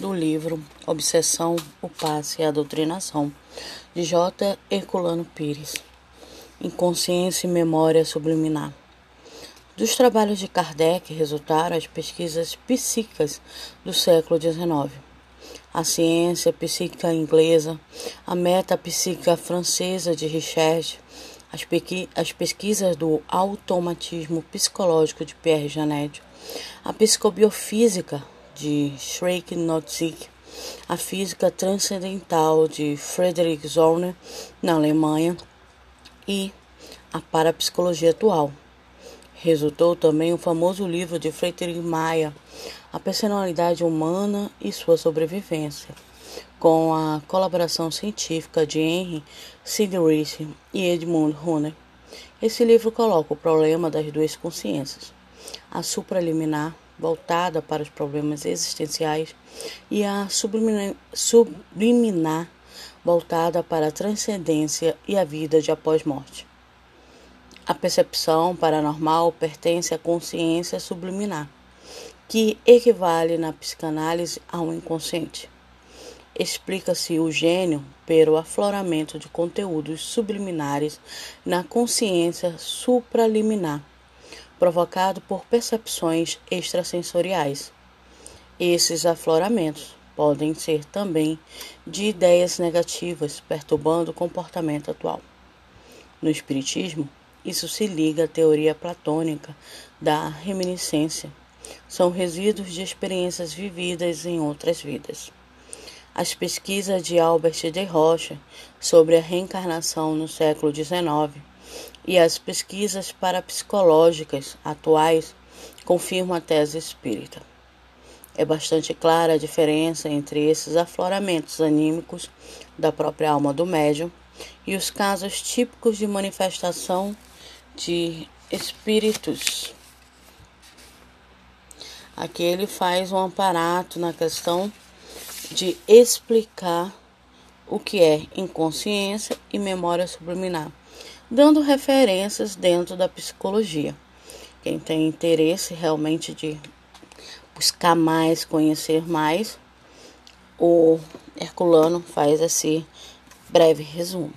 do livro Obsessão, o Passe e a Doutrinação, de J. Herculano Pires. Inconsciência e Memória Subliminar. Dos trabalhos de Kardec resultaram as pesquisas psíquicas do século XIX. A ciência psíquica inglesa, a metapsíquica francesa de Richard, as, as pesquisas do automatismo psicológico de Pierre Janet, a psicobiofísica de Shrek Nozick, a física transcendental de Friedrich Zorner, na Alemanha, e a parapsicologia atual. Resultou também o famoso livro de Friedrich Maia, A Personalidade Humana e Sua Sobrevivência, com a colaboração científica de Henry Siderich e Edmund Hunter. Esse livro coloca o problema das duas consciências, a supraliminar voltada para os problemas existenciais e a subliminar voltada para a transcendência e a vida de após-morte. A percepção paranormal pertence à consciência subliminar, que equivale na psicanálise ao inconsciente. Explica-se o gênio pelo afloramento de conteúdos subliminares na consciência supraliminar provocado por percepções extrasensoriais. Esses afloramentos podem ser também de ideias negativas, perturbando o comportamento atual. No Espiritismo, isso se liga à teoria platônica da reminiscência. São resíduos de experiências vividas em outras vidas. As pesquisas de Albert de Rocha sobre a reencarnação no século XIX e as pesquisas parapsicológicas atuais confirmam a tese espírita. É bastante clara a diferença entre esses afloramentos anímicos da própria alma do médium e os casos típicos de manifestação de espíritos. Aqui ele faz um aparato na questão de explicar o que é inconsciência e memória subliminar dando referências dentro da psicologia. Quem tem interesse realmente de buscar mais, conhecer mais, o Herculano faz esse breve resumo.